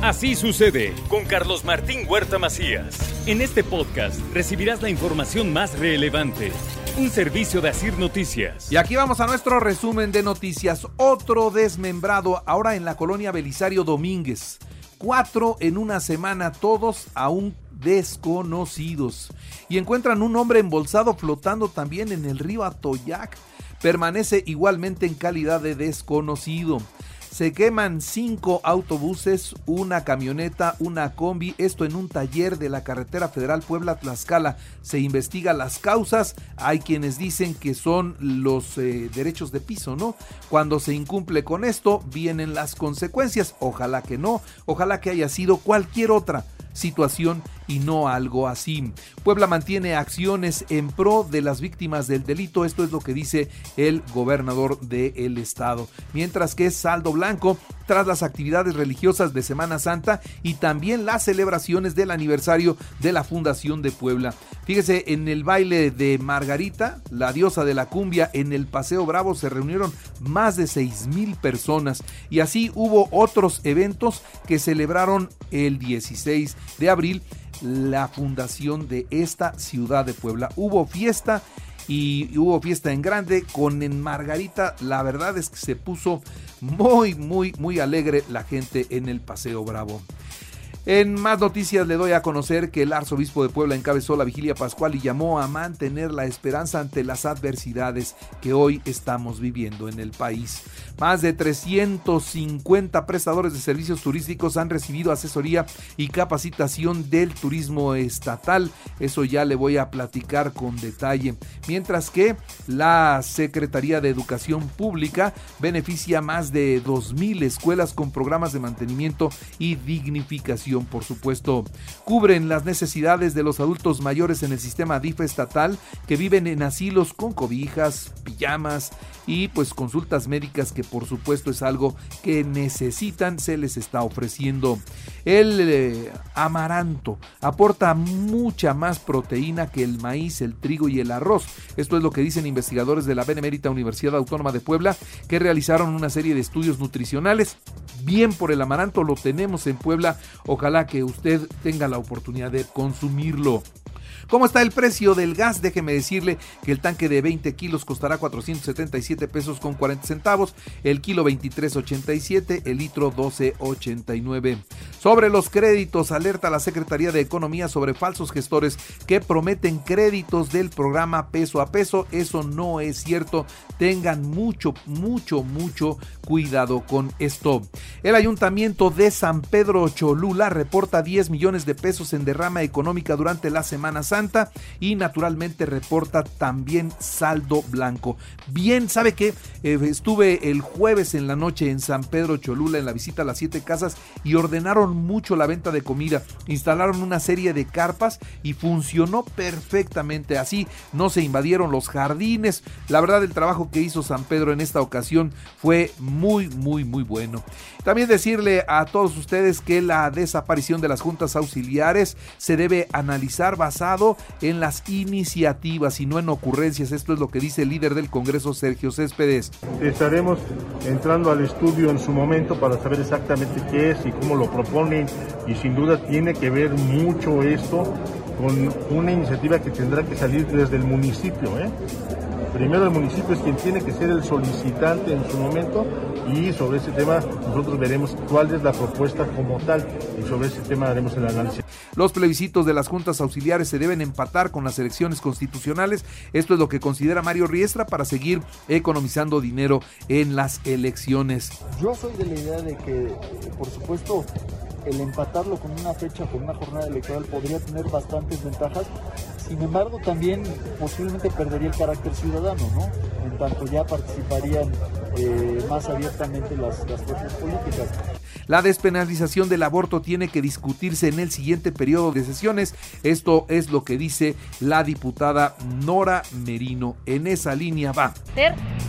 Así sucede con Carlos Martín Huerta Macías. En este podcast recibirás la información más relevante. Un servicio de Asir Noticias. Y aquí vamos a nuestro resumen de noticias. Otro desmembrado ahora en la colonia Belisario Domínguez. Cuatro en una semana, todos aún desconocidos. Y encuentran un hombre embolsado flotando también en el río Atoyac. Permanece igualmente en calidad de desconocido. Se queman cinco autobuses, una camioneta, una combi, esto en un taller de la carretera federal Puebla-Tlaxcala. Se investiga las causas, hay quienes dicen que son los eh, derechos de piso, ¿no? Cuando se incumple con esto, vienen las consecuencias. Ojalá que no, ojalá que haya sido cualquier otra situación y no algo así. Puebla mantiene acciones en pro de las víctimas del delito, esto es lo que dice el gobernador del estado. Mientras que saldo blanco tras las actividades religiosas de Semana Santa y también las celebraciones del aniversario de la Fundación de Puebla. Fíjese, en el baile de Margarita, la diosa de la cumbia, en el Paseo Bravo se reunieron más de 6 mil personas y así hubo otros eventos que celebraron el 16 de abril la fundación de esta ciudad de Puebla. Hubo fiesta y hubo fiesta en grande con en Margarita. La verdad es que se puso muy, muy, muy alegre la gente en el Paseo Bravo. En más noticias le doy a conocer que el arzobispo de Puebla encabezó la vigilia pascual y llamó a mantener la esperanza ante las adversidades que hoy estamos viviendo en el país. Más de 350 prestadores de servicios turísticos han recibido asesoría y capacitación del turismo estatal. Eso ya le voy a platicar con detalle. Mientras que la Secretaría de Educación Pública beneficia más de 2.000 escuelas con programas de mantenimiento y dignificación por supuesto. Cubren las necesidades de los adultos mayores en el sistema DIF estatal que viven en asilos con cobijas, pijamas y pues consultas médicas que por supuesto es algo que necesitan, se les está ofreciendo. El eh, amaranto aporta mucha más proteína que el maíz, el trigo y el arroz. Esto es lo que dicen investigadores de la Benemérita Universidad Autónoma de Puebla que realizaron una serie de estudios nutricionales. Bien por el amaranto, lo tenemos en Puebla. Ojalá que usted tenga la oportunidad de consumirlo. ¿Cómo está el precio del gas? Déjeme decirle que el tanque de 20 kilos costará 477 pesos con 40 centavos, el kilo 23.87, el litro 12.89. Sobre los créditos, alerta la Secretaría de Economía sobre falsos gestores que prometen créditos del programa peso a peso. Eso no es cierto. Tengan mucho, mucho, mucho cuidado con esto. El ayuntamiento de San Pedro Cholula reporta 10 millones de pesos en derrama económica durante la Semana Santa y naturalmente reporta también saldo blanco. Bien, ¿sabe que eh, estuve el jueves en la noche en San Pedro Cholula en la visita a las siete casas y ordenaron mucho la venta de comida. Instalaron una serie de carpas y funcionó perfectamente. Así no se invadieron los jardines. La verdad el trabajo que hizo San Pedro en esta ocasión fue muy, muy, muy bueno. También decirle a todos ustedes que la desaparición de las juntas auxiliares se debe analizar basado en las iniciativas y no en ocurrencias. Esto es lo que dice el líder del Congreso, Sergio Céspedes. Estaremos entrando al estudio en su momento para saber exactamente qué es y cómo lo proponen y sin duda tiene que ver mucho esto con una iniciativa que tendrá que salir desde el municipio. ¿eh? Primero el municipio es quien tiene que ser el solicitante en su momento y sobre ese tema nosotros veremos cuál es la propuesta como tal y sobre ese tema haremos el análisis. Los plebiscitos de las juntas auxiliares se deben empatar con las elecciones constitucionales. Esto es lo que considera Mario Riestra para seguir economizando dinero en las elecciones. Yo soy de la idea de que, por supuesto, el empatarlo con una fecha, con una jornada electoral, podría tener bastantes ventajas. Sin embargo, también posiblemente perdería el carácter ciudadano, ¿no? En tanto ya participarían eh, más abiertamente las, las fuerzas políticas. La despenalización del aborto tiene que discutirse en el siguiente periodo de sesiones. Esto es lo que dice la diputada Nora Merino. En esa línea va.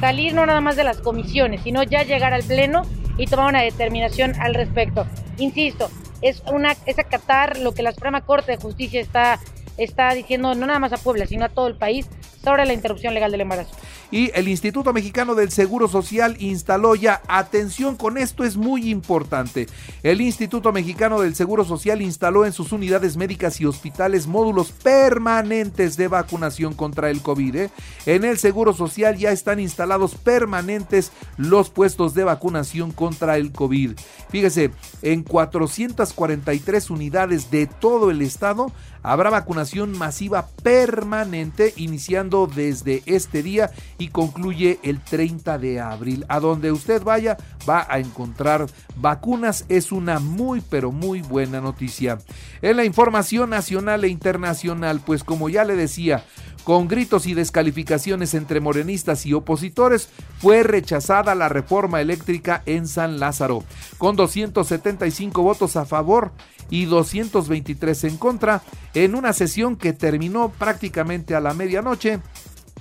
Salir no nada más de las comisiones, sino ya llegar al Pleno y tomar una determinación al respecto. Insisto, es, una, es acatar lo que la Suprema Corte de Justicia está, está diciendo no nada más a Puebla, sino a todo el país sobre la interrupción legal del embarazo. Y el Instituto Mexicano del Seguro Social instaló ya, atención con esto es muy importante, el Instituto Mexicano del Seguro Social instaló en sus unidades médicas y hospitales módulos permanentes de vacunación contra el COVID. ¿eh? En el Seguro Social ya están instalados permanentes los puestos de vacunación contra el COVID. Fíjese, en 443 unidades de todo el estado Habrá vacunación masiva permanente iniciando desde este día y concluye el 30 de abril. A donde usted vaya va a encontrar vacunas. Es una muy pero muy buena noticia. En la información nacional e internacional, pues como ya le decía, con gritos y descalificaciones entre morenistas y opositores, fue rechazada la reforma eléctrica en San Lázaro. Con 275 votos a favor y 223 en contra, en una sesión que terminó prácticamente a la medianoche,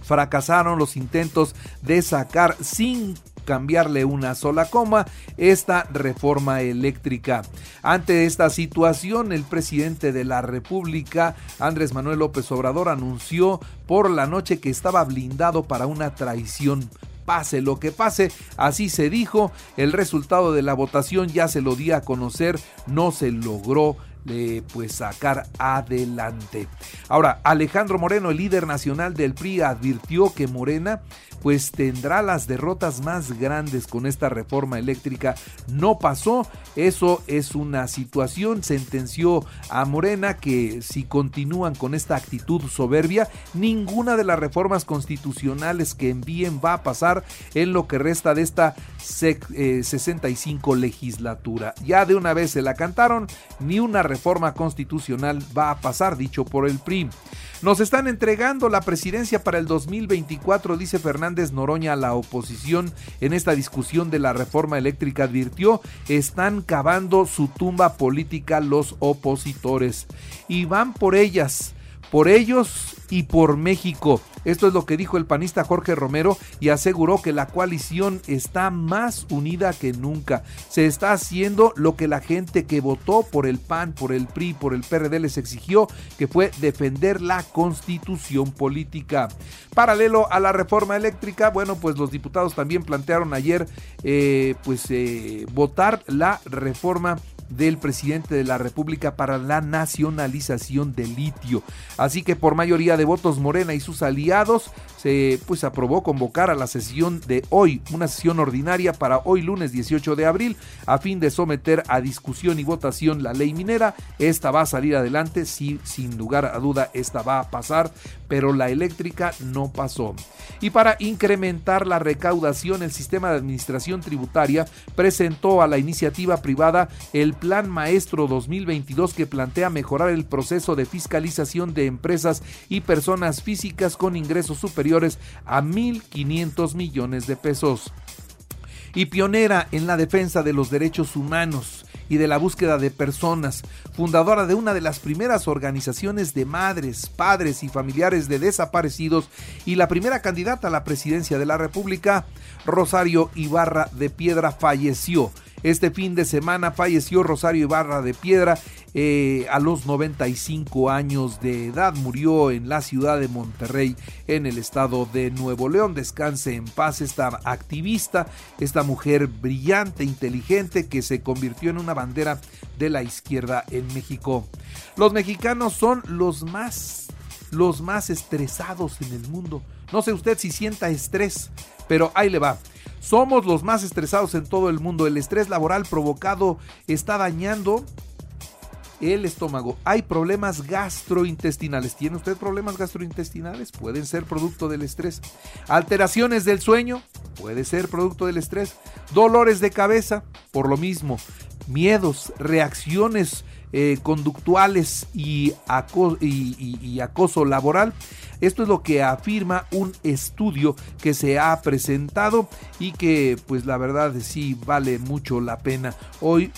fracasaron los intentos de sacar sin cambiarle una sola coma esta reforma eléctrica. Ante esta situación, el presidente de la República, Andrés Manuel López Obrador, anunció por la noche que estaba blindado para una traición pase lo que pase, así se dijo, el resultado de la votación ya se lo di a conocer, no se logró eh, pues sacar adelante. Ahora, Alejandro Moreno, el líder nacional del PRI, advirtió que Morena pues tendrá las derrotas más grandes con esta reforma eléctrica. No pasó, eso es una situación, sentenció a Morena que si continúan con esta actitud soberbia, ninguna de las reformas constitucionales que envíen va a pasar en lo que resta de esta 65 eh, legislatura. Ya de una vez se la cantaron, ni una reforma constitucional va a pasar, dicho por el PRI. Nos están entregando la presidencia para el 2024, dice Fernández Noroña a la oposición en esta discusión de la reforma eléctrica. Advirtió, están cavando su tumba política los opositores y van por ellas, por ellos y por México. Esto es lo que dijo el panista Jorge Romero y aseguró que la coalición está más unida que nunca. Se está haciendo lo que la gente que votó por el PAN, por el PRI, por el PRD les exigió, que fue defender la constitución política. Paralelo a la reforma eléctrica, bueno, pues los diputados también plantearon ayer eh, pues eh, votar la reforma del presidente de la República para la nacionalización del litio. Así que por mayoría de votos Morena y sus aliados se pues aprobó convocar a la sesión de hoy, una sesión ordinaria para hoy lunes 18 de abril a fin de someter a discusión y votación la ley minera. Esta va a salir adelante, sí, sin lugar a duda esta va a pasar, pero la eléctrica no pasó. Y para incrementar la recaudación, el sistema de administración tributaria presentó a la iniciativa privada el Plan Maestro 2022 que plantea mejorar el proceso de fiscalización de empresas y personas físicas con ingresos superiores a 1.500 millones de pesos. Y pionera en la defensa de los derechos humanos y de la búsqueda de personas, fundadora de una de las primeras organizaciones de madres, padres y familiares de desaparecidos y la primera candidata a la presidencia de la República, Rosario Ibarra de Piedra falleció este fin de semana falleció Rosario Ibarra de Piedra eh, a los 95 años de edad. Murió en la ciudad de Monterrey, en el estado de Nuevo León. Descanse en paz esta activista, esta mujer brillante, inteligente, que se convirtió en una bandera de la izquierda en México. Los mexicanos son los más, los más estresados en el mundo. No sé usted si sienta estrés, pero ahí le va. Somos los más estresados en todo el mundo. El estrés laboral provocado está dañando el estómago. Hay problemas gastrointestinales. ¿Tiene usted problemas gastrointestinales? Pueden ser producto del estrés. Alteraciones del sueño. Puede ser producto del estrés. Dolores de cabeza. Por lo mismo. Miedos, reacciones eh, conductuales y, y acoso laboral esto es lo que afirma un estudio que se ha presentado y que pues la verdad sí vale mucho la pena. Hoy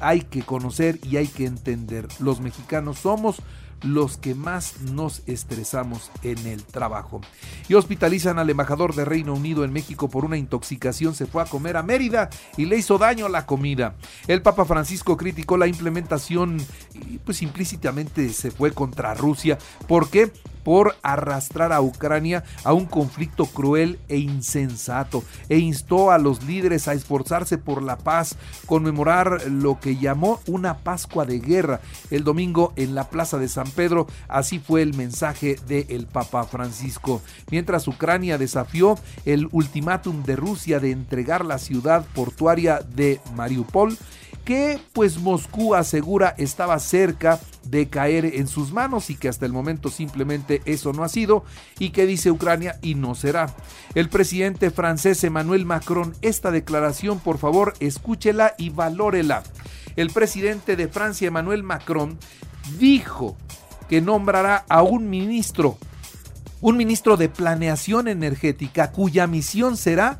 hay que conocer y hay que entender. Los mexicanos somos los que más nos estresamos en el trabajo. Y hospitalizan al embajador de Reino Unido en México por una intoxicación. Se fue a comer a Mérida y le hizo daño la comida. El Papa Francisco criticó la implementación y pues implícitamente se fue contra Rusia. ¿Por qué? por arrastrar a Ucrania a un conflicto cruel e insensato e instó a los líderes a esforzarse por la paz, conmemorar lo que llamó una Pascua de guerra el domingo en la Plaza de San Pedro. Así fue el mensaje del Papa Francisco. Mientras Ucrania desafió el ultimátum de Rusia de entregar la ciudad portuaria de Mariupol, que pues Moscú asegura estaba cerca de caer en sus manos y que hasta el momento simplemente eso no ha sido y que dice Ucrania y no será. El presidente francés Emmanuel Macron, esta declaración por favor escúchela y valórela. El presidente de Francia Emmanuel Macron dijo que nombrará a un ministro, un ministro de planeación energética cuya misión será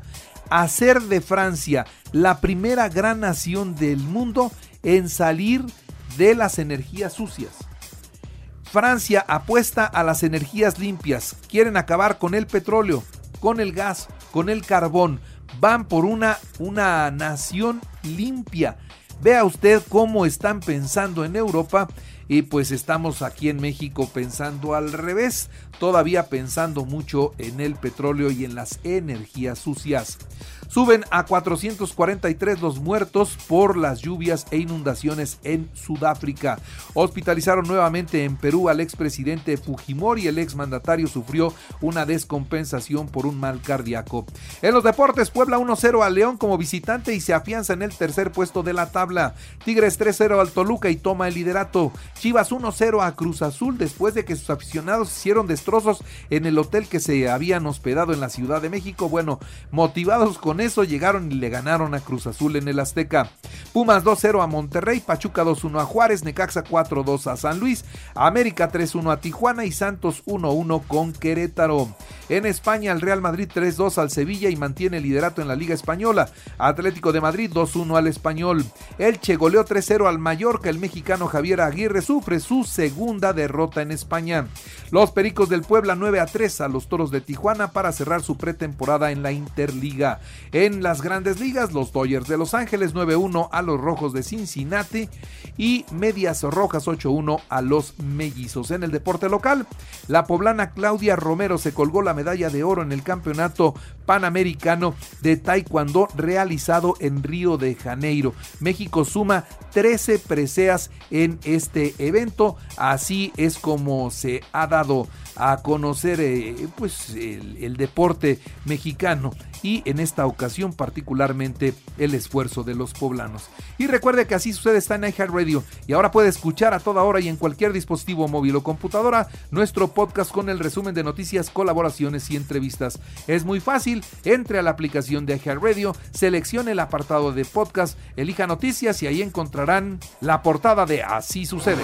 hacer de Francia la primera gran nación del mundo en salir de las energías sucias. Francia apuesta a las energías limpias, quieren acabar con el petróleo, con el gas, con el carbón, van por una, una nación limpia. Vea usted cómo están pensando en Europa y pues estamos aquí en México pensando al revés, todavía pensando mucho en el petróleo y en las energías sucias. Suben a 443 los muertos por las lluvias e inundaciones en Sudáfrica. Hospitalizaron nuevamente en Perú al expresidente Fujimori. El exmandatario sufrió una descompensación por un mal cardíaco. En los deportes, Puebla 1-0 al León como visitante y se afianza en el tercer puesto de la tabla. Tigres 3-0 al Toluca y toma el liderato. Chivas 1-0 a Cruz Azul después de que sus aficionados hicieron destrozos en el hotel que se habían hospedado en la Ciudad de México. Bueno, motivados con eso llegaron y le ganaron a Cruz Azul en el Azteca. Pumas 2-0 a Monterrey, Pachuca 2-1 a Juárez, Necaxa 4-2 a San Luis, América 3-1 a Tijuana y Santos 1-1 con Querétaro. En España, el Real Madrid 3-2 al Sevilla y mantiene el liderato en la Liga Española. Atlético de Madrid 2-1 al Español. Elche goleó 3-0 al Mallorca. El mexicano Javier Aguirre sufre su segunda derrota en España. Los Pericos del Puebla 9-3 a los Toros de Tijuana para cerrar su pretemporada en la Interliga. En las grandes ligas, los Dodgers de Los Ángeles 9-1 a los Rojos de Cincinnati y Medias Rojas 8-1 a los Mellizos. En el deporte local, la poblana Claudia Romero se colgó la medalla de oro en el Campeonato Panamericano de Taekwondo realizado en Río de Janeiro. México suma 13 preseas en este evento. Así es como se ha dado a conocer eh, pues el, el deporte mexicano y en esta ocasión particularmente el esfuerzo de los poblanos. Y recuerde que así sucede está en iHeartRadio y ahora puede escuchar a toda hora y en cualquier dispositivo móvil o computadora nuestro podcast con el resumen de noticias, colaboraciones y entrevistas. Es muy fácil, entre a la aplicación de iHeartRadio, seleccione el apartado de podcast, elija noticias y ahí encontrarán la portada de Así sucede.